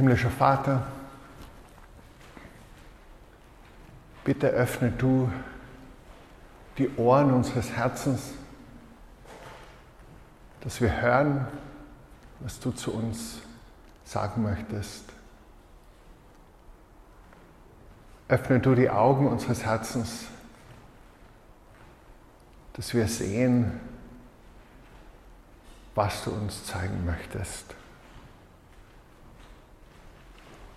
Himmlischer Vater, bitte öffne du die Ohren unseres Herzens, dass wir hören, was du zu uns sagen möchtest. Öffne du die Augen unseres Herzens, dass wir sehen, was du uns zeigen möchtest.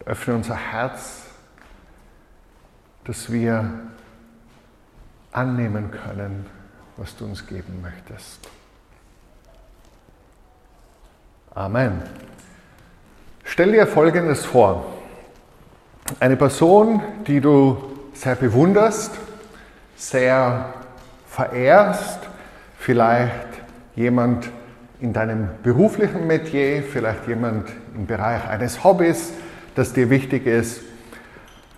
Öffne unser Herz, dass wir annehmen können, was du uns geben möchtest. Amen. Stell dir Folgendes vor. Eine Person, die du sehr bewunderst, sehr verehrst, vielleicht jemand in deinem beruflichen Metier, vielleicht jemand im Bereich eines Hobbys, das dir wichtig ist.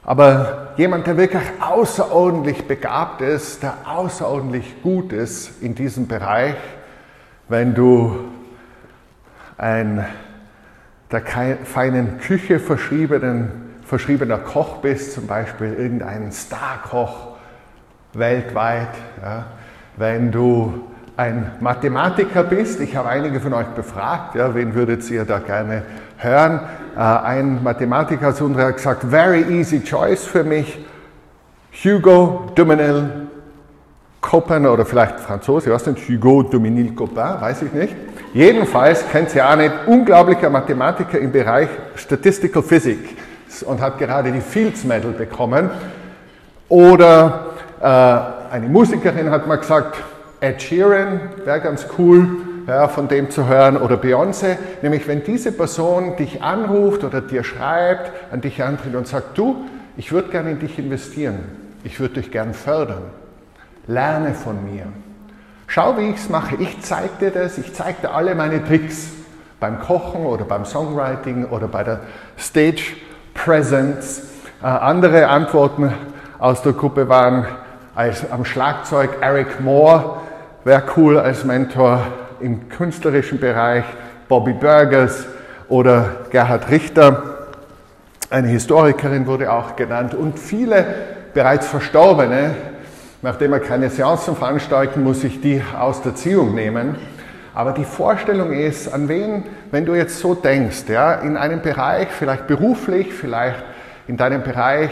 Aber jemand, der wirklich außerordentlich begabt ist, der außerordentlich gut ist in diesem Bereich, wenn du ein der feinen Küche verschriebener Koch bist, zum Beispiel irgendein Starkoch weltweit, ja, wenn du ein Mathematiker bist, ich habe einige von euch befragt, ja, wen würdet ihr da gerne hören? Äh, ein Mathematiker hat gesagt, very easy choice für mich, Hugo Dumenil Copin oder vielleicht Franzose, was denn Hugo Dumenil Copin, weiß ich nicht. Jedenfalls kennt sie auch nicht, unglaublicher Mathematiker im Bereich Statistical Physics und hat gerade die Fields Medal bekommen. Oder äh, eine Musikerin hat mal gesagt, Ed Sheeran wäre ganz cool, ja, von dem zu hören, oder Beyoncé, nämlich wenn diese Person dich anruft oder dir schreibt, an dich antritt und sagt, du, ich würde gerne in dich investieren, ich würde dich gern fördern, lerne von mir. Schau, wie ich es mache. Ich zeige dir das, ich zeige dir alle meine Tricks beim Kochen oder beim Songwriting oder bei der Stage Presence. Äh, andere Antworten aus der Gruppe waren als am Schlagzeug Eric Moore, wäre cool als Mentor im künstlerischen Bereich, Bobby Burgers oder Gerhard Richter. Eine Historikerin wurde auch genannt und viele bereits Verstorbene. Nachdem er keine Seancen veranstalten, muss ich die aus der Ziehung nehmen. Aber die Vorstellung ist, an wen, wenn du jetzt so denkst, ja, in einem Bereich, vielleicht beruflich, vielleicht in deinem Bereich,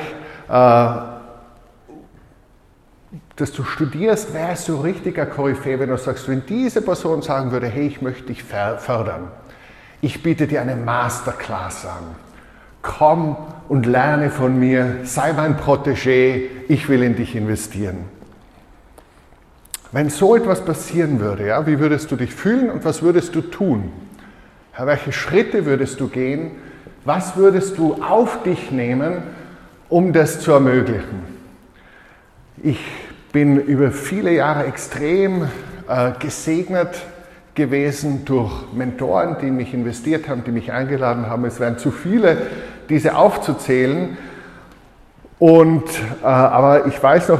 äh, dass du studierst, ist so richtiger Koryphäe, wenn du sagst, wenn diese Person sagen würde, hey, ich möchte dich fördern, ich biete dir eine Masterclass an, komm und lerne von mir, sei mein Protégé, ich will in dich investieren. Wenn so etwas passieren würde, ja, wie würdest du dich fühlen und was würdest du tun? Ja, welche Schritte würdest du gehen? Was würdest du auf dich nehmen, um das zu ermöglichen? Ich bin über viele Jahre extrem äh, gesegnet gewesen durch Mentoren, die mich investiert haben, die mich eingeladen haben. Es wären zu viele, diese aufzuzählen. Und, äh, aber ich weiß noch,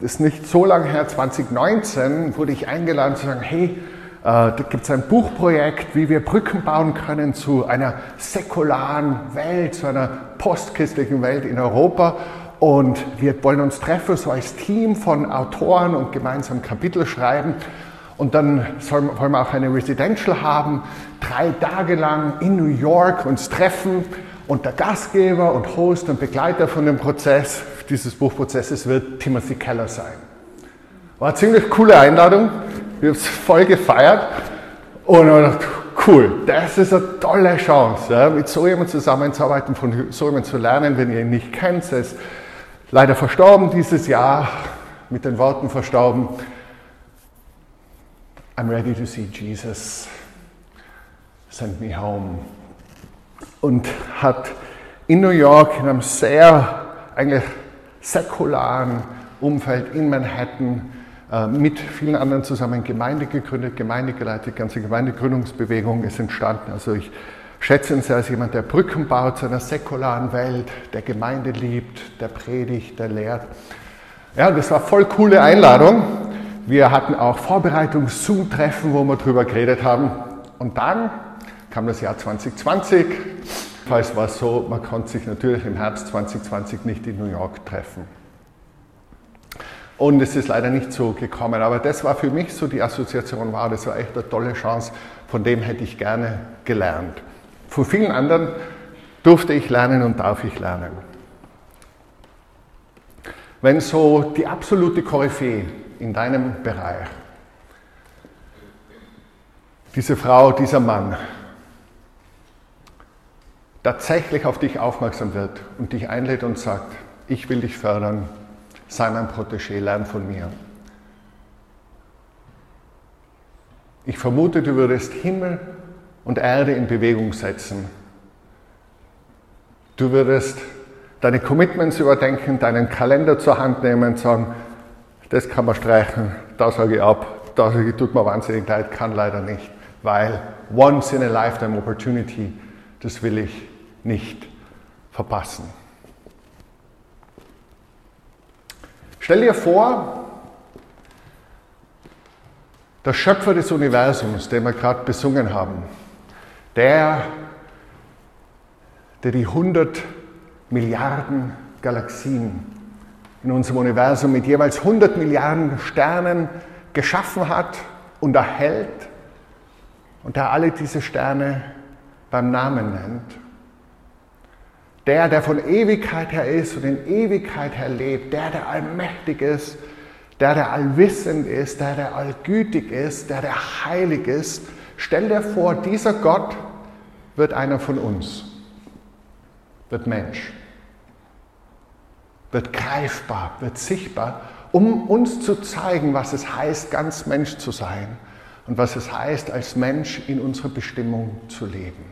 das ist nicht so lange her, 2019 wurde ich eingeladen zu sagen, hey, äh, da gibt es ein Buchprojekt, wie wir Brücken bauen können zu einer säkularen Welt, zu einer postchristlichen Welt in Europa. Und wir wollen uns treffen, so als Team von Autoren und gemeinsam Kapitel schreiben. Und dann sollen, wollen wir auch eine Residential haben, drei Tage lang in New York uns treffen. Und der Gastgeber und Host und Begleiter von dem Prozess, dieses Buchprozesses, wird Timothy Keller sein. War eine ziemlich coole Einladung. Wir haben es voll gefeiert. Und ich dachte, cool, das ist eine tolle Chance, ja, mit so jemandem zusammenzuarbeiten, von so jemandem zu lernen, wenn ihr ihn nicht kennt. Ist leider verstorben dieses Jahr, mit den Worten verstorben, I'm ready to see Jesus, send me home. Und hat in New York in einem sehr eigentlich säkularen Umfeld in Manhattan äh, mit vielen anderen zusammen Gemeinde gegründet, Gemeinde geleitet, ganze Gemeindegründungsbewegung ist entstanden. Also ich schätze ihn sehr als jemand, der Brücken baut zu einer säkularen Welt, der Gemeinde liebt, der predigt, der lehrt. Ja, das war voll coole Einladung. Wir hatten auch Vorbereitungs-Zoom-Treffen, wo wir drüber geredet haben. Und dann kam das Jahr 2020 Jedenfalls war es so, man konnte sich natürlich im Herbst 2020 nicht in New York treffen. Und es ist leider nicht so gekommen. Aber das war für mich so die Assoziation, war das war echt eine tolle Chance, von dem hätte ich gerne gelernt. Von vielen anderen durfte ich lernen und darf ich lernen. Wenn so die absolute Koryphäe in deinem Bereich, diese Frau, dieser Mann, tatsächlich auf dich aufmerksam wird und dich einlädt und sagt, ich will dich fördern, sei mein Protégé, lern von mir. Ich vermute, du würdest Himmel und Erde in Bewegung setzen. Du würdest deine Commitments überdenken, deinen Kalender zur Hand nehmen und sagen, das kann man streichen, da sage ich ab, da sage ich, tut mir wahnsinnig leid, kann leider nicht, weil once in a lifetime opportunity, das will ich nicht verpassen. Stell dir vor, der Schöpfer des Universums, den wir gerade besungen haben, der, der die 100 Milliarden Galaxien in unserem Universum mit jeweils 100 Milliarden Sternen geschaffen hat und erhält und der alle diese Sterne beim Namen nennt. Der, der von Ewigkeit her ist und in Ewigkeit her lebt, der, der allmächtig ist, der, der allwissend ist, der, der allgütig ist, der, der heilig ist. Stell dir vor, dieser Gott wird einer von uns, wird Mensch, wird greifbar, wird sichtbar, um uns zu zeigen, was es heißt, ganz Mensch zu sein und was es heißt, als Mensch in unserer Bestimmung zu leben.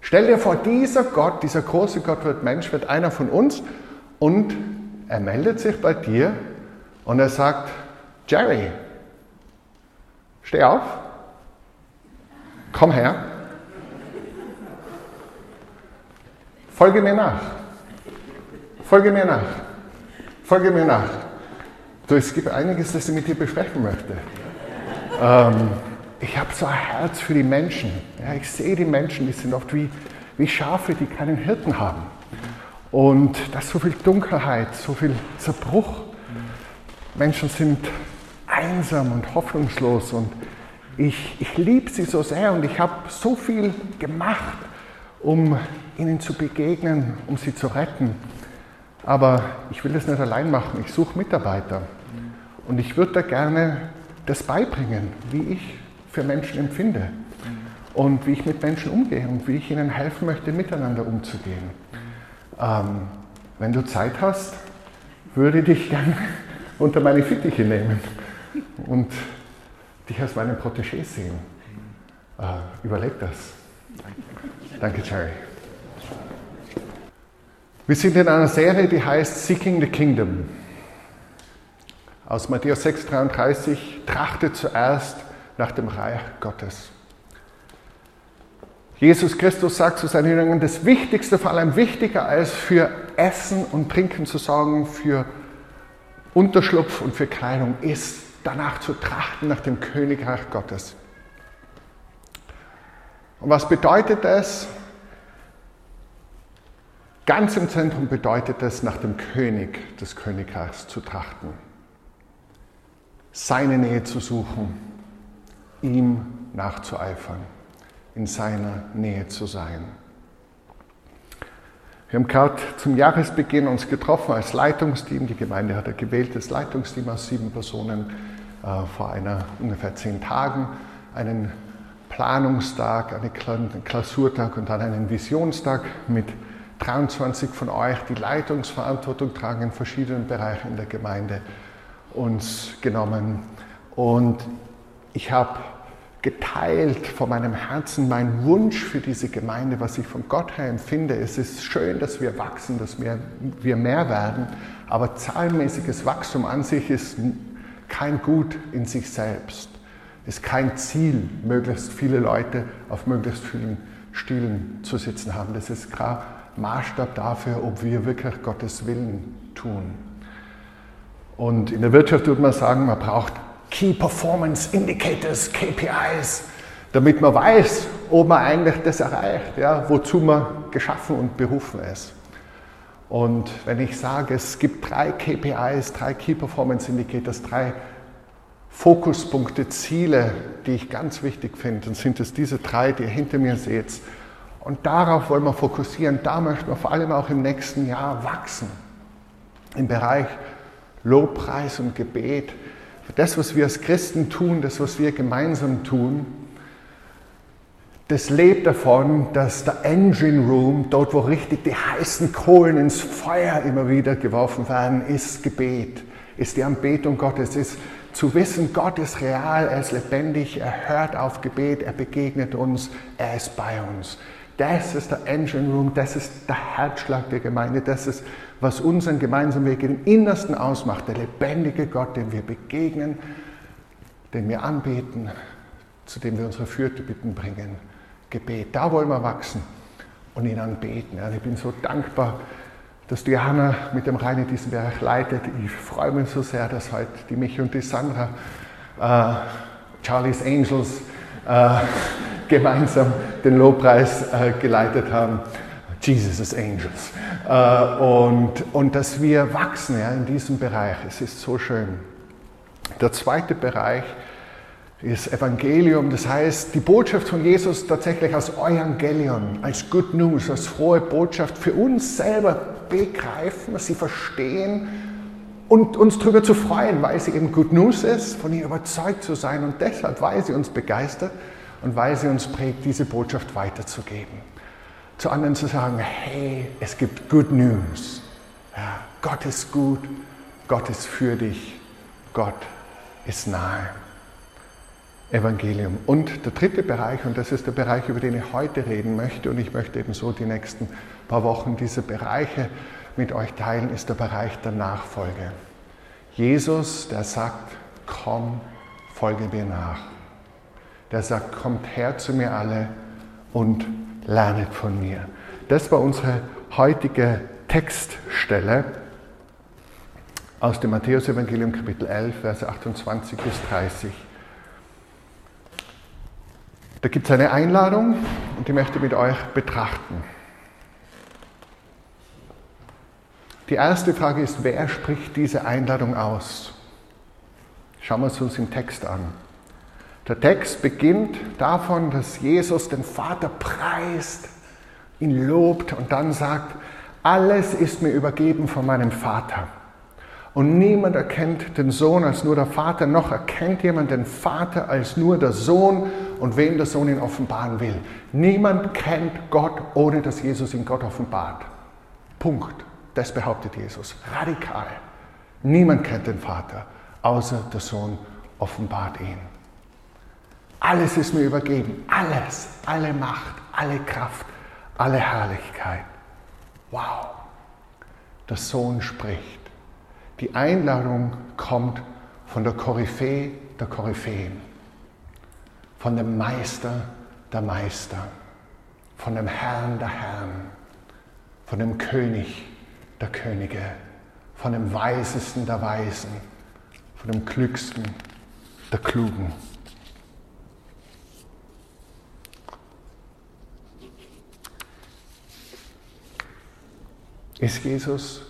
Stell dir vor, dieser Gott, dieser große Gott wird Mensch, wird einer von uns und er meldet sich bei dir und er sagt, Jerry, steh auf, komm her, folge mir nach, folge mir nach, folge mir nach. Du, es gibt einiges, das ich mit dir besprechen möchte. Ähm, ich habe so ein Herz für die Menschen. Ja, ich sehe die Menschen, die sind oft wie, wie Schafe, die keinen Hirten haben. Und da ist so viel Dunkelheit, so viel Zerbruch. Menschen sind einsam und hoffnungslos und ich, ich liebe sie so sehr und ich habe so viel gemacht, um ihnen zu begegnen, um sie zu retten. Aber ich will das nicht allein machen. Ich suche Mitarbeiter. Und ich würde da gerne das beibringen, wie ich für Menschen empfinde und wie ich mit Menschen umgehe und wie ich ihnen helfen möchte, miteinander umzugehen. Ähm, wenn du Zeit hast, würde ich dich gerne unter meine Fittiche nehmen und dich als meinen Protégé sehen. Äh, überleg das. Danke, Jerry. Wir sind in einer Serie, die heißt Seeking the Kingdom. Aus Matthäus 6,33 trachte zuerst nach dem Reich Gottes. Jesus Christus sagt zu seinen Jüngern, das Wichtigste, vor allem wichtiger als für Essen und Trinken zu sorgen, für Unterschlupf und für Kleidung, ist danach zu trachten nach dem Königreich Gottes. Und was bedeutet das? Ganz im Zentrum bedeutet es, nach dem König des Königreichs zu trachten, seine Nähe zu suchen, ihm nachzueifern, in seiner Nähe zu sein. Wir haben gerade zum Jahresbeginn uns getroffen als Leitungsteam. Die Gemeinde hat ein gewähltes Leitungsteam aus sieben Personen äh, vor einer ungefähr zehn Tagen. Einen Planungstag, einen Klausurtag und dann einen Visionstag mit 23 von euch, die Leitungsverantwortung tragen in verschiedenen Bereichen in der Gemeinde, uns genommen. Und ich habe geteilt von meinem Herzen meinen Wunsch für diese Gemeinde, was ich von Gott her empfinde. Es ist schön, dass wir wachsen, dass wir, wir mehr werden, aber zahlenmäßiges Wachstum an sich ist kein Gut in sich selbst, ist kein Ziel, möglichst viele Leute auf möglichst vielen Stühlen zu sitzen haben. Das ist klar Maßstab dafür, ob wir wirklich Gottes Willen tun. Und in der Wirtschaft würde man sagen, man braucht Key Performance Indicators, KPIs, damit man weiß, ob man eigentlich das erreicht, ja, wozu man geschaffen und berufen ist. Und wenn ich sage, es gibt drei KPIs, drei Key Performance Indicators, drei Fokuspunkte, Ziele, die ich ganz wichtig finde, dann sind es diese drei, die ihr hinter mir seht. Und darauf wollen wir fokussieren. Da möchten wir vor allem auch im nächsten Jahr wachsen. Im Bereich Lobpreis und Gebet. Das, was wir als Christen tun, das, was wir gemeinsam tun, das lebt davon, dass der Engine Room, dort wo richtig die heißen Kohlen ins Feuer immer wieder geworfen werden, ist Gebet, ist die Anbetung Gottes, ist zu wissen, Gott ist real, er ist lebendig, er hört auf Gebet, er begegnet uns, er ist bei uns. Das ist der Engine Room, das ist der Herzschlag der Gemeinde, das ist, was unseren gemeinsamen Weg im Innersten ausmacht, der lebendige Gott, dem wir begegnen, den wir anbeten, zu dem wir unsere Fürbitten bringen. Gebet, da wollen wir wachsen und ihn anbeten. ich bin so dankbar, dass Diana mit dem Reine diesen Bereich leitet. Ich freue mich so sehr, dass heute die Michi und die Sandra, äh, Charlie's Angels, äh, gemeinsam den Lobpreis äh, geleitet haben. Jesus' Angels. Äh, und, und dass wir wachsen ja, in diesem Bereich. Es ist so schön. Der zweite Bereich ist Evangelium, das heißt die Botschaft von Jesus tatsächlich als Evangelion, als Good News, als frohe Botschaft für uns selber begreifen, sie verstehen und uns darüber zu freuen, weil sie eben Good News ist, von ihr überzeugt zu sein und deshalb, weil sie uns begeistert und weil sie uns prägt, diese Botschaft weiterzugeben. Zu anderen zu sagen, hey, es gibt Good News. Ja, Gott ist gut, Gott ist für dich, Gott ist nahe. Evangelium. Und der dritte Bereich, und das ist der Bereich, über den ich heute reden möchte, und ich möchte eben so die nächsten paar Wochen diese Bereiche mit euch teilen, ist der Bereich der Nachfolge. Jesus, der sagt, komm, folge mir nach. Der sagt, kommt her zu mir alle und lernet von mir. Das war unsere heutige Textstelle aus dem Matthäus-Evangelium Kapitel 11, Verse 28 bis 30. Da gibt es eine Einladung und die möchte ich mit euch betrachten. Die erste Frage ist, wer spricht diese Einladung aus? Schauen wir es uns im Text an. Der Text beginnt davon, dass Jesus den Vater preist, ihn lobt und dann sagt, alles ist mir übergeben von meinem Vater. Und niemand erkennt den Sohn als nur der Vater, noch erkennt jemand den Vater als nur der Sohn und wem der Sohn ihn offenbaren will. Niemand kennt Gott, ohne dass Jesus ihn Gott offenbart. Punkt. Das behauptet Jesus. Radikal. Niemand kennt den Vater, außer der Sohn offenbart ihn. Alles ist mir übergeben. Alles. Alle Macht, alle Kraft, alle Herrlichkeit. Wow. Der Sohn spricht. Die Einladung kommt von der Koryphäe der Koryphäen, von dem Meister der Meister, von dem Herrn der Herren, von dem König der Könige, von dem Weisesten der Weisen, von dem Klügsten der Klugen. Ist Jesus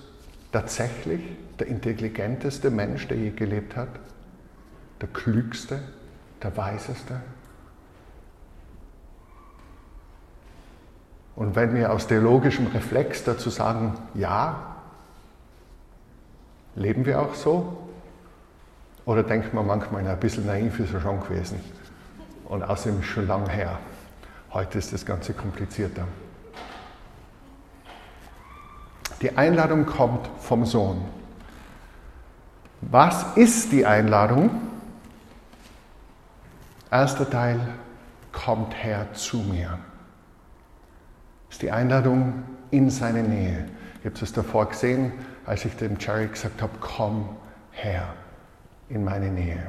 tatsächlich der intelligenteste Mensch, der je gelebt hat? Der klügste, der weiseste? Und wenn wir aus theologischem Reflex dazu sagen, ja, leben wir auch so? Oder denkt man manchmal, ein bisschen naiv ist er schon gewesen? Und außerdem schon lange her. Heute ist das Ganze komplizierter. Die Einladung kommt vom Sohn. Was ist die Einladung? Erster Teil, kommt her zu mir. Ist die Einladung in seine Nähe. Ich habe es davor gesehen, als ich dem Jerry gesagt habe, komm her in meine Nähe.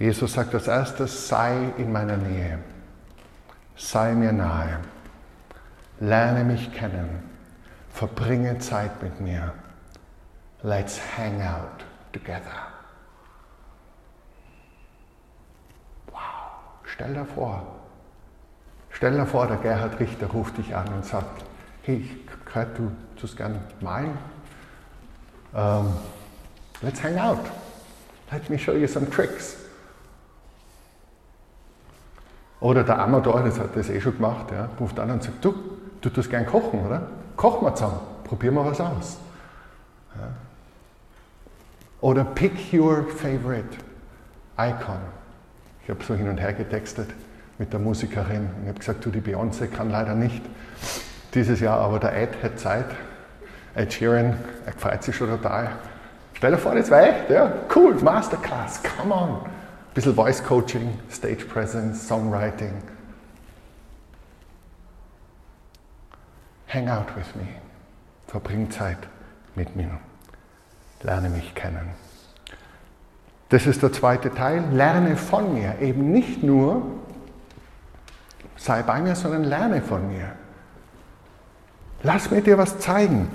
Jesus sagt als erstes, sei in meiner Nähe, sei mir nahe, lerne mich kennen, verbringe Zeit mit mir. Let's hang out together. Wow. Stell dir vor, stell dir vor, der Gerhard Richter ruft dich an und sagt, hey, gehört, du tust gern malen. Um, ähm, let's hang out. Let me show you some tricks. Oder der Amador, das hat das eh schon gemacht, ja, ruft an und sagt, du, du tust gern kochen, oder? Koch mal zusammen, probier mal was aus. Ja. Oder pick your favorite icon. Ich habe so hin und her getextet mit der Musikerin und ich habe gesagt, du, die Beyoncé kann leider nicht dieses Jahr, aber der Ed hat Zeit. Ed Sheeran, er freut sich schon total. Stell dir vor, das war echt, ja, cool, Masterclass, come on. Ein bisschen Voice Coaching, Stage Presence, Songwriting. Hang out with me. Verbring Zeit mit mir. Lerne mich kennen. Das ist der zweite Teil. Lerne von mir. Eben nicht nur sei bei mir, sondern lerne von mir. Lass mir dir was zeigen.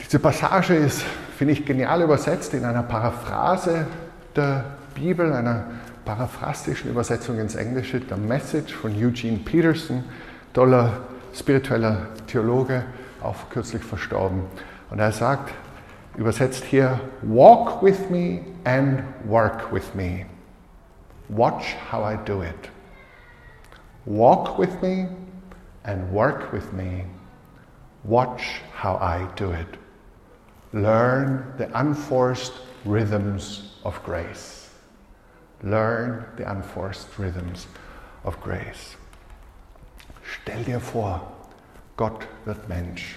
Diese Passage ist, finde ich, genial übersetzt in einer Paraphrase der Bibel, einer paraphrastischen Übersetzung ins Englische, der Message von Eugene Peterson, toller spiritueller Theologe, auch kürzlich verstorben. Und er sagt, übersetzt hier, Walk with me and work with me. Watch how I do it. Walk with me and work with me. Watch how I do it. Learn the unforced rhythms of grace. Learn the unforced rhythms of grace. Stell dir vor, Gott wird Mensch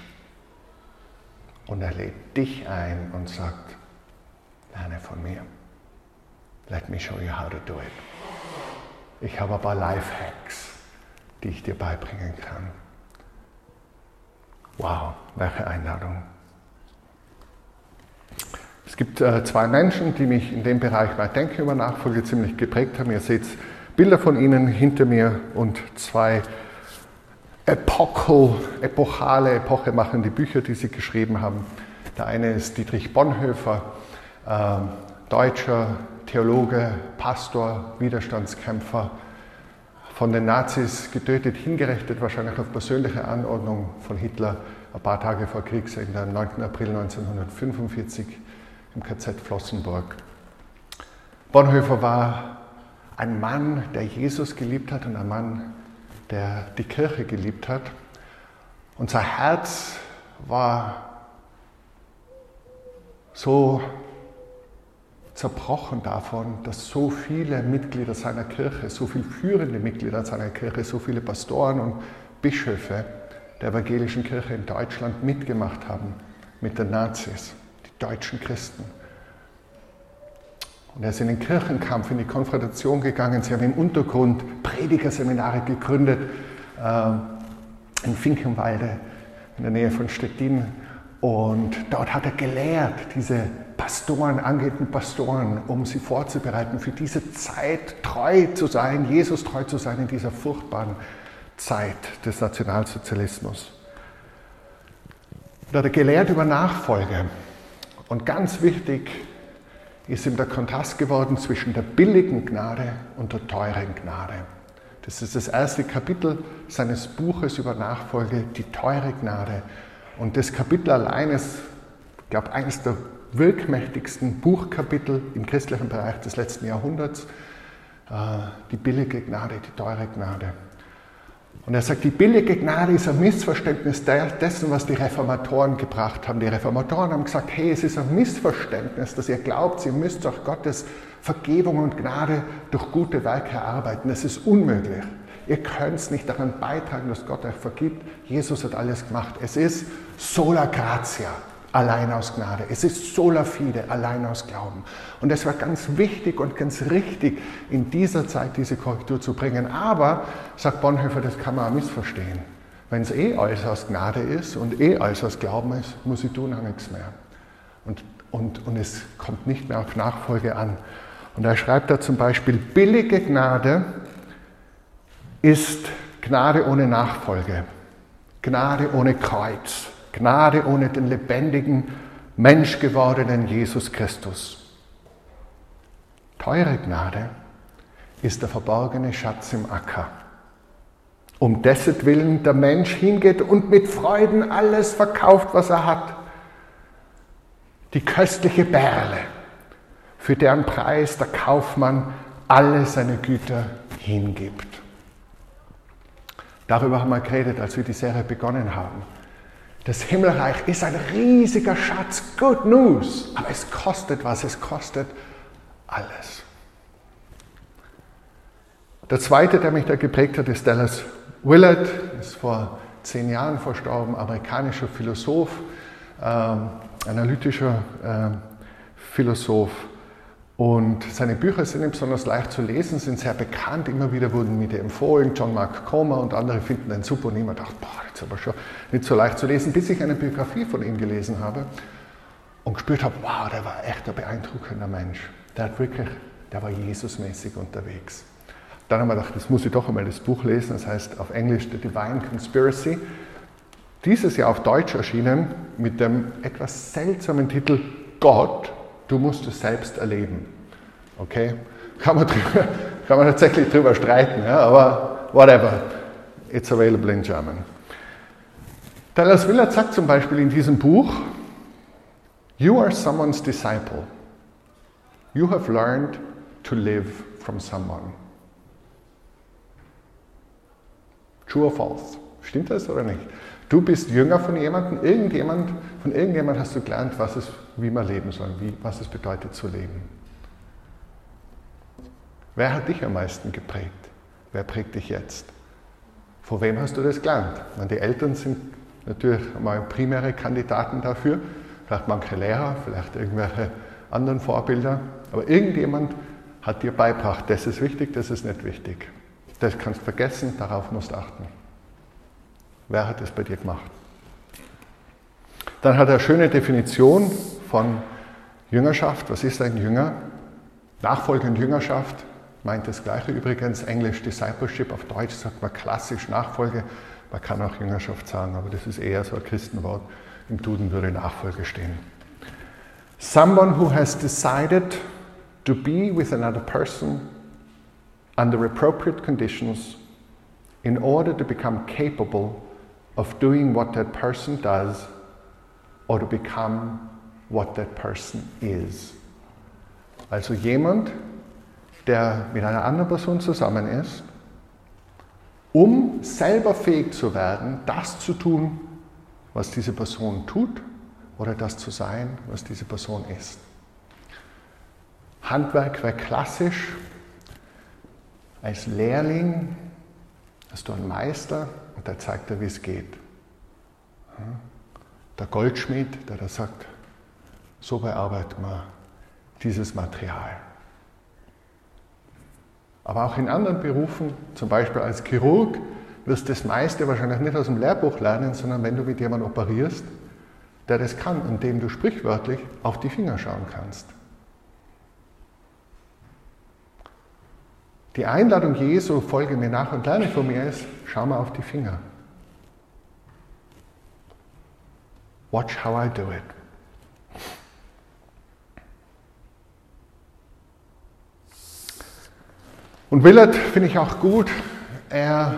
und er lädt dich ein und sagt, lerne von mir. Let me show you how to do it. Ich habe ein paar Lifehacks, die ich dir beibringen kann. Wow, welche Einladung. Es gibt äh, zwei Menschen, die mich in dem Bereich mein Denken über Nachfolge ziemlich geprägt haben. Ihr seht Bilder von ihnen hinter mir und zwei epochal, epochale, Epoche machen die Bücher, die sie geschrieben haben. Der eine ist Dietrich Bonhoeffer, äh, deutscher Theologe, Pastor, Widerstandskämpfer, von den Nazis getötet, hingerichtet, wahrscheinlich auf persönliche Anordnung von Hitler, ein paar Tage vor Kriegsende, am 9. April 1945 im KZ Flossenburg. Bonhoeffer war ein Mann, der Jesus geliebt hat und ein Mann, der die Kirche geliebt hat. Und sein Herz war so zerbrochen davon, dass so viele Mitglieder seiner Kirche, so viele führende Mitglieder seiner Kirche, so viele Pastoren und Bischöfe der evangelischen Kirche in Deutschland mitgemacht haben mit den Nazis, die deutschen Christen. Und er ist in den Kirchenkampf, in die Konfrontation gegangen. Sie haben im Untergrund Predigerseminare gegründet, äh, in Finkenwalde, in der Nähe von Stettin. Und dort hat er gelehrt, diese Pastoren, angehenden Pastoren, um sie vorzubereiten, für diese Zeit treu zu sein, Jesus treu zu sein in dieser furchtbaren Zeit des Nationalsozialismus. Da hat er gelehrt über Nachfolge. Und ganz wichtig, ist ihm der Kontrast geworden zwischen der billigen Gnade und der teuren Gnade. Das ist das erste Kapitel seines Buches über Nachfolge, die teure Gnade. Und das Kapitel allein ist, ich glaube, eines der wirkmächtigsten Buchkapitel im christlichen Bereich des letzten Jahrhunderts. Äh, die billige Gnade, die teure Gnade. Und er sagt, die billige Gnade ist ein Missverständnis dessen, was die Reformatoren gebracht haben. Die Reformatoren haben gesagt, hey, es ist ein Missverständnis, dass ihr glaubt, ihr müsst durch Gottes Vergebung und Gnade durch gute Werke erarbeiten. Das ist unmöglich. Ihr könnt nicht daran beitragen, dass Gott euch vergibt. Jesus hat alles gemacht. Es ist sola gratia allein aus Gnade. Es ist sola fide, allein aus Glauben. Und es war ganz wichtig und ganz richtig, in dieser Zeit diese Korrektur zu bringen. Aber, sagt Bonhoeffer, das kann man auch missverstehen. Wenn es eh alles aus Gnade ist und eh alles aus Glauben ist, muss ich tun auch nichts mehr. Und, und, und es kommt nicht mehr auf Nachfolge an. Und er schreibt da zum Beispiel, billige Gnade ist Gnade ohne Nachfolge, Gnade ohne Kreuz. Gnade ohne den lebendigen, menschgewordenen Jesus Christus. Teure Gnade ist der verborgene Schatz im Acker. Um dessen Willen der Mensch hingeht und mit Freuden alles verkauft, was er hat. Die köstliche Perle, für deren Preis der Kaufmann alle seine Güter hingibt. Darüber haben wir geredet, als wir die Serie begonnen haben. Das Himmelreich ist ein riesiger Schatz, good news, aber es kostet was, es kostet alles. Der zweite, der mich da geprägt hat, ist Dallas Willard, ist vor zehn Jahren verstorben, amerikanischer Philosoph, ähm, analytischer äh, Philosoph. Und seine Bücher sind nicht besonders leicht zu lesen, sind sehr bekannt, immer wieder wurden mir empfohlen. John Mark Comer und andere finden den super und ich dachte, boah, das ist aber schon nicht so leicht zu lesen, bis ich eine Biografie von ihm gelesen habe und gespürt habe, wow, der war echt ein beeindruckender Mensch. Der hat wirklich, der war Jesusmäßig unterwegs. Dann haben wir gedacht, das muss ich doch einmal das Buch lesen, das heißt auf Englisch The Divine Conspiracy. Dieses Jahr auf Deutsch erschienen mit dem etwas seltsamen Titel Gott, Du musst es selbst erleben. Okay? Kann man, drüber, kann man tatsächlich drüber streiten, ja? aber whatever. It's available in German. Dallas Willard sagt zum Beispiel in diesem Buch, You are someone's disciple. You have learned to live from someone. True or false? Stimmt das oder nicht? Du bist Jünger von jemandem, irgendjemand, von irgendjemand hast du gelernt, was es, wie man leben soll, wie, was es bedeutet zu leben. Wer hat dich am meisten geprägt? Wer prägt dich jetzt? Von wem hast du das gelernt? Meine, die Eltern sind natürlich mal primäre Kandidaten dafür, vielleicht manche Lehrer, vielleicht irgendwelche anderen Vorbilder, aber irgendjemand hat dir beigebracht, das ist wichtig, das ist nicht wichtig. Das kannst du vergessen, darauf musst du achten. Wer hat das bei dir gemacht? Dann hat er eine schöne Definition von Jüngerschaft. Was ist ein Jünger? Nachfolge und Jüngerschaft meint das Gleiche übrigens. Englisch Discipleship, auf Deutsch sagt man klassisch Nachfolge. Man kann auch Jüngerschaft sagen, aber das ist eher so ein Christenwort. Im Duden würde Nachfolge stehen. Someone who has decided to be with another person under appropriate conditions in order to become capable of doing what that person does or to become what that person is. Also jemand, der mit einer anderen Person zusammen ist, um selber fähig zu werden, das zu tun, was diese Person tut oder das zu sein, was diese Person ist. Handwerk wäre klassisch. Als Lehrling hast du einen Meister, und der zeigt dir, wie es geht. Der Goldschmied, der da sagt, so bearbeitet man dieses Material. Aber auch in anderen Berufen, zum Beispiel als Chirurg, wirst du das meiste wahrscheinlich nicht aus dem Lehrbuch lernen, sondern wenn du mit jemandem operierst, der das kann und dem du sprichwörtlich auf die Finger schauen kannst. Die Einladung Jesu, folge mir nach und lerne von mir, ist, schau mal auf die Finger. Watch how I do it. Und Willard finde ich auch gut. Er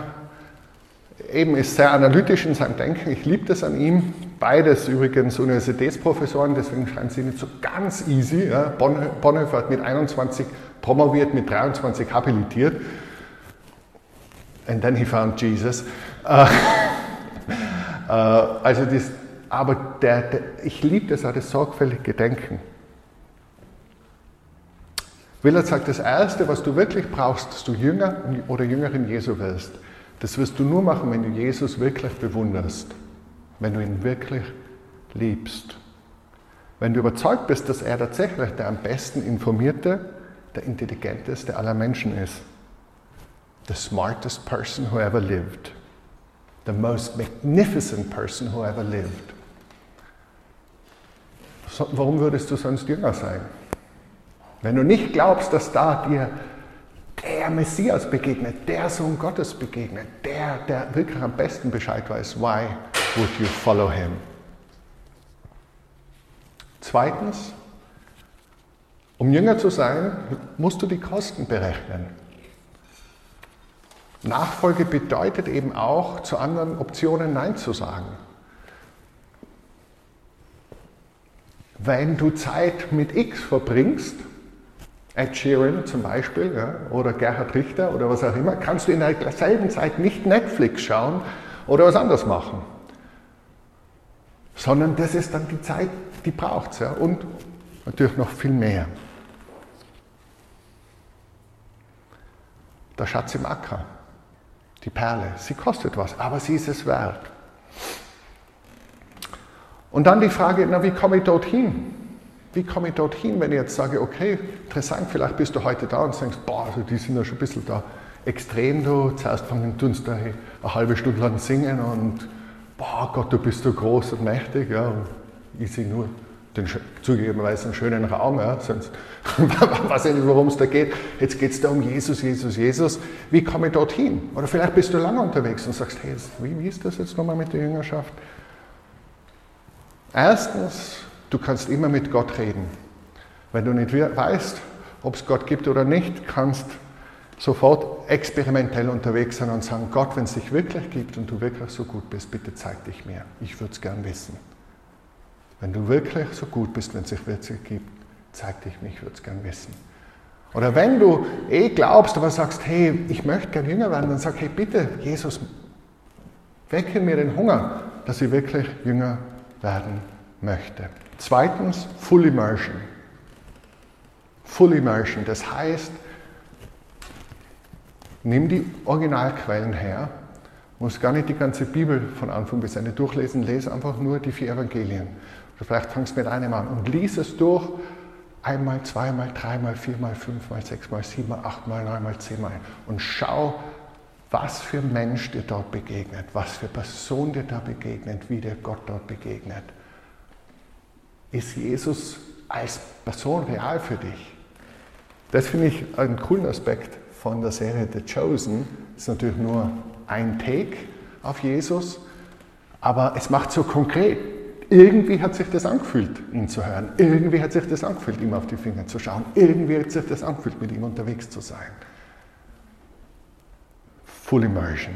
eben ist sehr analytisch in seinem Denken. Ich liebe das an ihm. Beides übrigens Universitätsprofessoren, deswegen scheinen sie nicht so ganz easy. Ja. Bonhoeffer hat mit 21 promoviert, mit 23 habilitiert. And then he found Jesus. Uh, uh, also das, aber der, der, ich liebe das auch, das sorgfältige Denken. Willard sagt, das Erste, was du wirklich brauchst, dass du Jünger oder Jüngerin Jesu wirst, das wirst du nur machen, wenn du Jesus wirklich bewunderst, wenn du ihn wirklich liebst. Wenn du überzeugt bist, dass er tatsächlich der am besten informierte, der intelligenteste aller Menschen ist. The smartest person who ever lived. The most magnificent person who ever lived. So, warum würdest du sonst Jünger sein? Wenn du nicht glaubst, dass da dir der Messias begegnet, der Sohn Gottes begegnet, der, der wirklich am besten Bescheid weiß, why would you follow him? Zweitens, um Jünger zu sein, musst du die Kosten berechnen. Nachfolge bedeutet eben auch, zu anderen Optionen Nein zu sagen. Wenn du Zeit mit X verbringst, Ed Sheeran zum Beispiel ja, oder Gerhard Richter oder was auch immer, kannst du in derselben Zeit nicht Netflix schauen oder was anderes machen. Sondern das ist dann die Zeit, die braucht es. Ja, und natürlich noch viel mehr. Der Schatz im Acker, die Perle, sie kostet was, aber sie ist es wert. Und dann die Frage, na, wie komme ich dorthin? Wie komme ich dorthin, wenn ich jetzt sage, okay, interessant, vielleicht bist du heute da und denkst, boah, also die sind ja schon ein bisschen da extrem, du, zuerst fangen tun da eine halbe Stunde lang singen und, boah Gott, du bist so groß und mächtig, ja, und ich sehe nur den zugegebenerweise einen schönen Raum, ja, sonst weiß ich nicht, worum es da geht. Jetzt geht es da um Jesus, Jesus, Jesus. Wie komme ich dorthin? Oder vielleicht bist du lange unterwegs und sagst, hey, wie, wie ist das jetzt nochmal mit der Jüngerschaft? Erstens, Du kannst immer mit Gott reden. Wenn du nicht weißt, ob es Gott gibt oder nicht, kannst sofort experimentell unterwegs sein und sagen, Gott, wenn es dich wirklich gibt und du wirklich so gut bist, bitte zeig dich mir. Ich würde es gern wissen. Wenn du wirklich so gut bist, wenn es sich wirklich gibt, zeig dich mir, ich würde es gern wissen. Oder wenn du eh glaubst, aber sagst, hey, ich möchte gern jünger werden, dann sag, hey, bitte, Jesus, wecke mir den Hunger, dass ich wirklich jünger werden möchte. Zweitens, Full Immersion. Full Immersion, das heißt, nimm die Originalquellen her, muss gar nicht die ganze Bibel von Anfang bis Ende durchlesen, lese einfach nur die vier Evangelien. Oder vielleicht fangst du mit einem an und lies es durch, einmal, zweimal, dreimal, viermal, fünfmal, sechsmal, siebenmal, achtmal, neunmal, zehnmal und schau, was für Mensch dir dort begegnet, was für Person dir da begegnet, wie dir Gott dort begegnet. Ist Jesus als Person real für dich? Das finde ich einen coolen Aspekt von der Serie The Chosen. Ist natürlich nur ein Take auf Jesus, aber es macht so konkret. Irgendwie hat sich das angefühlt, ihn zu hören. Irgendwie hat sich das angefühlt, ihm auf die Finger zu schauen. Irgendwie hat sich das angefühlt, mit ihm unterwegs zu sein. Full Immersion.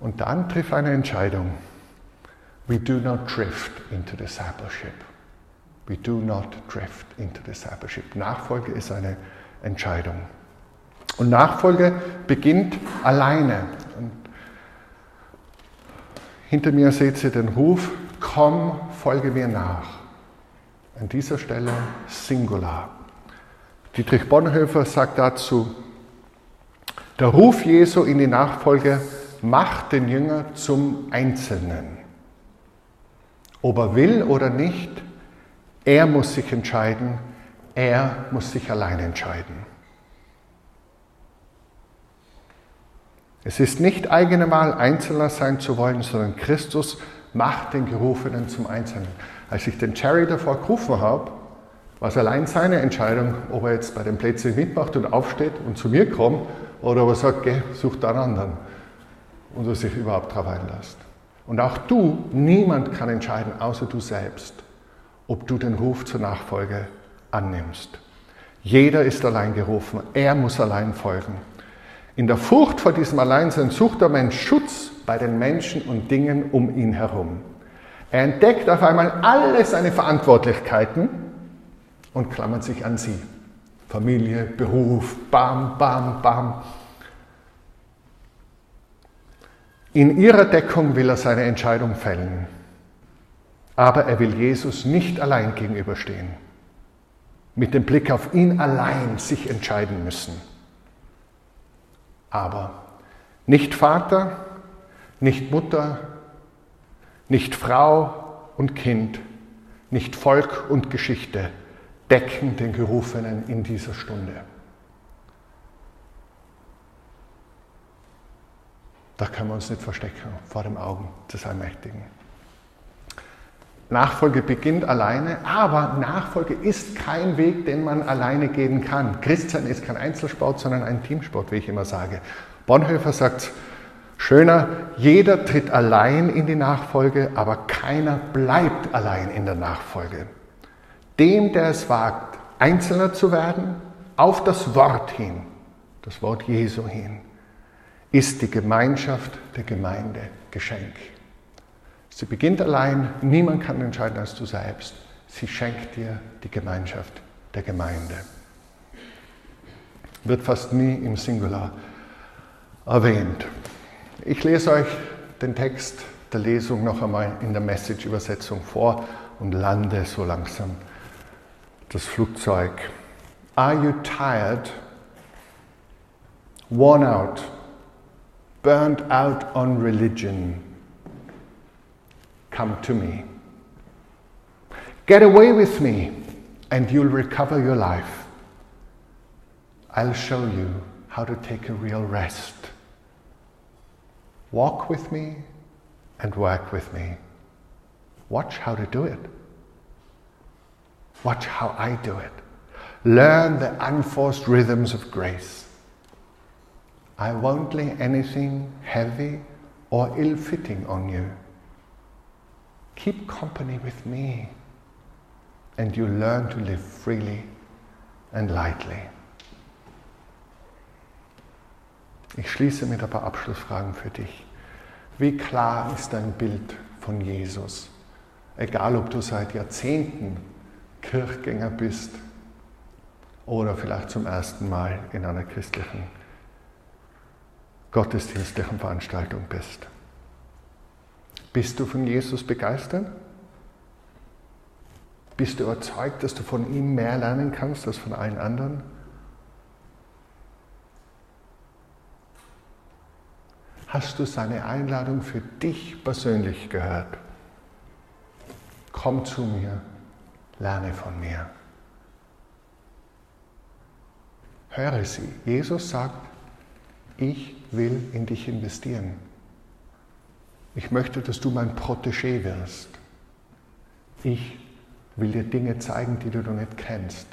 Und dann triff eine Entscheidung. We do not drift into discipleship. We do not drift into discipleship. Nachfolge ist eine Entscheidung. Und Nachfolge beginnt alleine. Und hinter mir seht ihr den Ruf, komm, folge mir nach. An dieser Stelle Singular. Dietrich Bonhoeffer sagt dazu, der Ruf Jesu in die Nachfolge macht den Jünger zum Einzelnen. Ob er will oder nicht, er muss sich entscheiden, er muss sich allein entscheiden. Es ist nicht eigene Wahl, Einzelner sein zu wollen, sondern Christus macht den Gerufenen zum Einzelnen. Als ich den Cherry davor gerufen habe, war es allein seine Entscheidung, ob er jetzt bei den Plätzen mitmacht und aufsteht und zu mir kommt oder ob er sagt, geh, such da einen anderen und er sich überhaupt darauf einlässt. Und auch du, niemand kann entscheiden, außer du selbst ob du den Ruf zur Nachfolge annimmst. Jeder ist allein gerufen, er muss allein folgen. In der Furcht vor diesem Alleinsein sucht der Mensch Schutz bei den Menschen und Dingen um ihn herum. Er entdeckt auf einmal alle seine Verantwortlichkeiten und klammert sich an sie. Familie, Beruf, bam, bam, bam. In ihrer Deckung will er seine Entscheidung fällen. Aber er will Jesus nicht allein gegenüberstehen, mit dem Blick auf ihn allein sich entscheiden müssen. Aber nicht Vater, nicht Mutter, nicht Frau und Kind, nicht Volk und Geschichte decken den Gerufenen in dieser Stunde. Da können wir uns nicht verstecken vor den Augen des Allmächtigen. Nachfolge beginnt alleine, aber Nachfolge ist kein Weg, den man alleine gehen kann. Christsein ist kein Einzelsport, sondern ein Teamsport, wie ich immer sage. Bonhoeffer sagt schöner, jeder tritt allein in die Nachfolge, aber keiner bleibt allein in der Nachfolge. Dem, der es wagt, Einzelner zu werden, auf das Wort hin, das Wort Jesu hin, ist die Gemeinschaft der Gemeinde Geschenk. Sie beginnt allein, niemand kann entscheiden als du selbst. Sie schenkt dir die Gemeinschaft der Gemeinde. Wird fast nie im Singular erwähnt. Ich lese euch den Text der Lesung noch einmal in der Message-Übersetzung vor und lande so langsam das Flugzeug. Are you tired? Worn out? Burned out on religion? Come to me. Get away with me, and you'll recover your life. I'll show you how to take a real rest. Walk with me and work with me. Watch how to do it. Watch how I do it. Learn the unforced rhythms of grace. I won't lay anything heavy or ill fitting on you. Keep company with me, and you learn to live freely and lightly. Ich schließe mit ein paar Abschlussfragen für dich. Wie klar ist dein Bild von Jesus? Egal, ob du seit Jahrzehnten Kirchgänger bist oder vielleicht zum ersten Mal in einer christlichen, gottesdienstlichen Veranstaltung bist. Bist du von Jesus begeistert? Bist du überzeugt, dass du von ihm mehr lernen kannst als von allen anderen? Hast du seine Einladung für dich persönlich gehört? Komm zu mir, lerne von mir. Höre sie. Jesus sagt, ich will in dich investieren. Ich möchte, dass du mein Protégé wirst. Ich will dir Dinge zeigen, die du noch nicht kennst.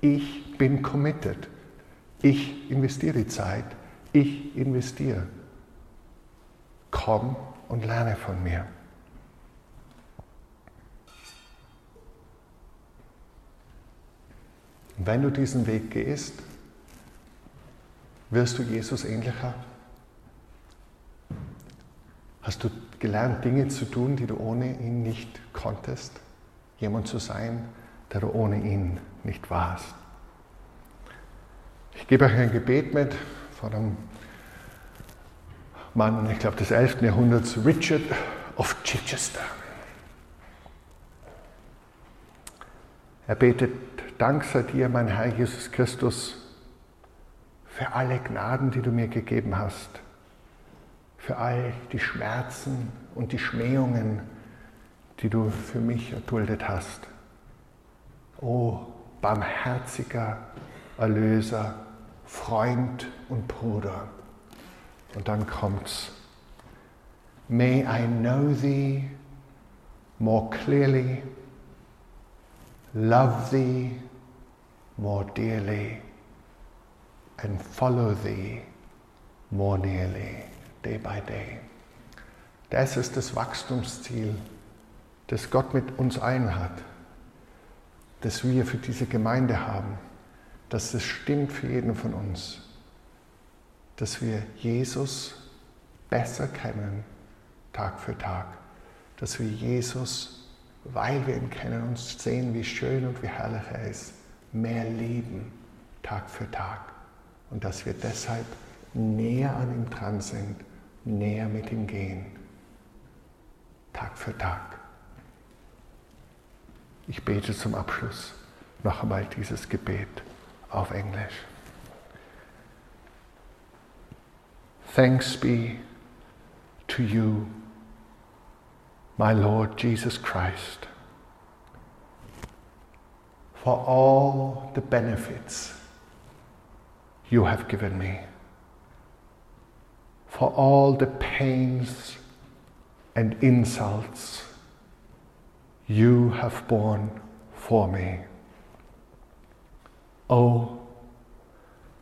Ich bin committed. Ich investiere die Zeit. Ich investiere. Komm und lerne von mir. wenn du diesen Weg gehst, wirst du Jesus ähnlicher Hast du gelernt, Dinge zu tun, die du ohne ihn nicht konntest? Jemand zu sein, der du ohne ihn nicht warst? Ich gebe euch ein Gebet mit von einem Mann, ich glaube des 11. Jahrhunderts, Richard of Chichester. Er betet, Dank sei dir, mein Herr Jesus Christus, für alle Gnaden, die du mir gegeben hast für all die Schmerzen und die Schmähungen, die du für mich erduldet hast. O barmherziger Erlöser, Freund und Bruder. Und dann kommt's. May I know thee more clearly, love thee more dearly, and follow thee more nearly day by day. Das ist das Wachstumsziel, das Gott mit uns allen hat, das wir für diese Gemeinde haben, dass es stimmt für jeden von uns, dass wir Jesus besser kennen, Tag für Tag, dass wir Jesus, weil wir ihn kennen und sehen, wie schön und wie herrlich er ist, mehr lieben, Tag für Tag. Und dass wir deshalb näher an ihm dran sind näher mit ihm gehen, Tag für Tag. Ich bete zum Abschluss noch einmal dieses Gebet auf Englisch. Thanks be to you, my Lord Jesus Christ, for all the benefits you have given me for all the pains and insults you have borne for me. O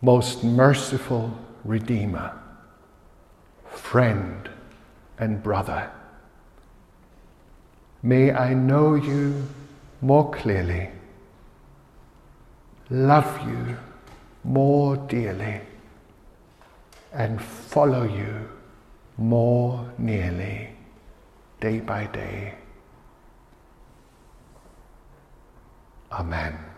most merciful Redeemer, friend, and brother, may I know you more clearly, love you more dearly and follow you more nearly day by day. Amen.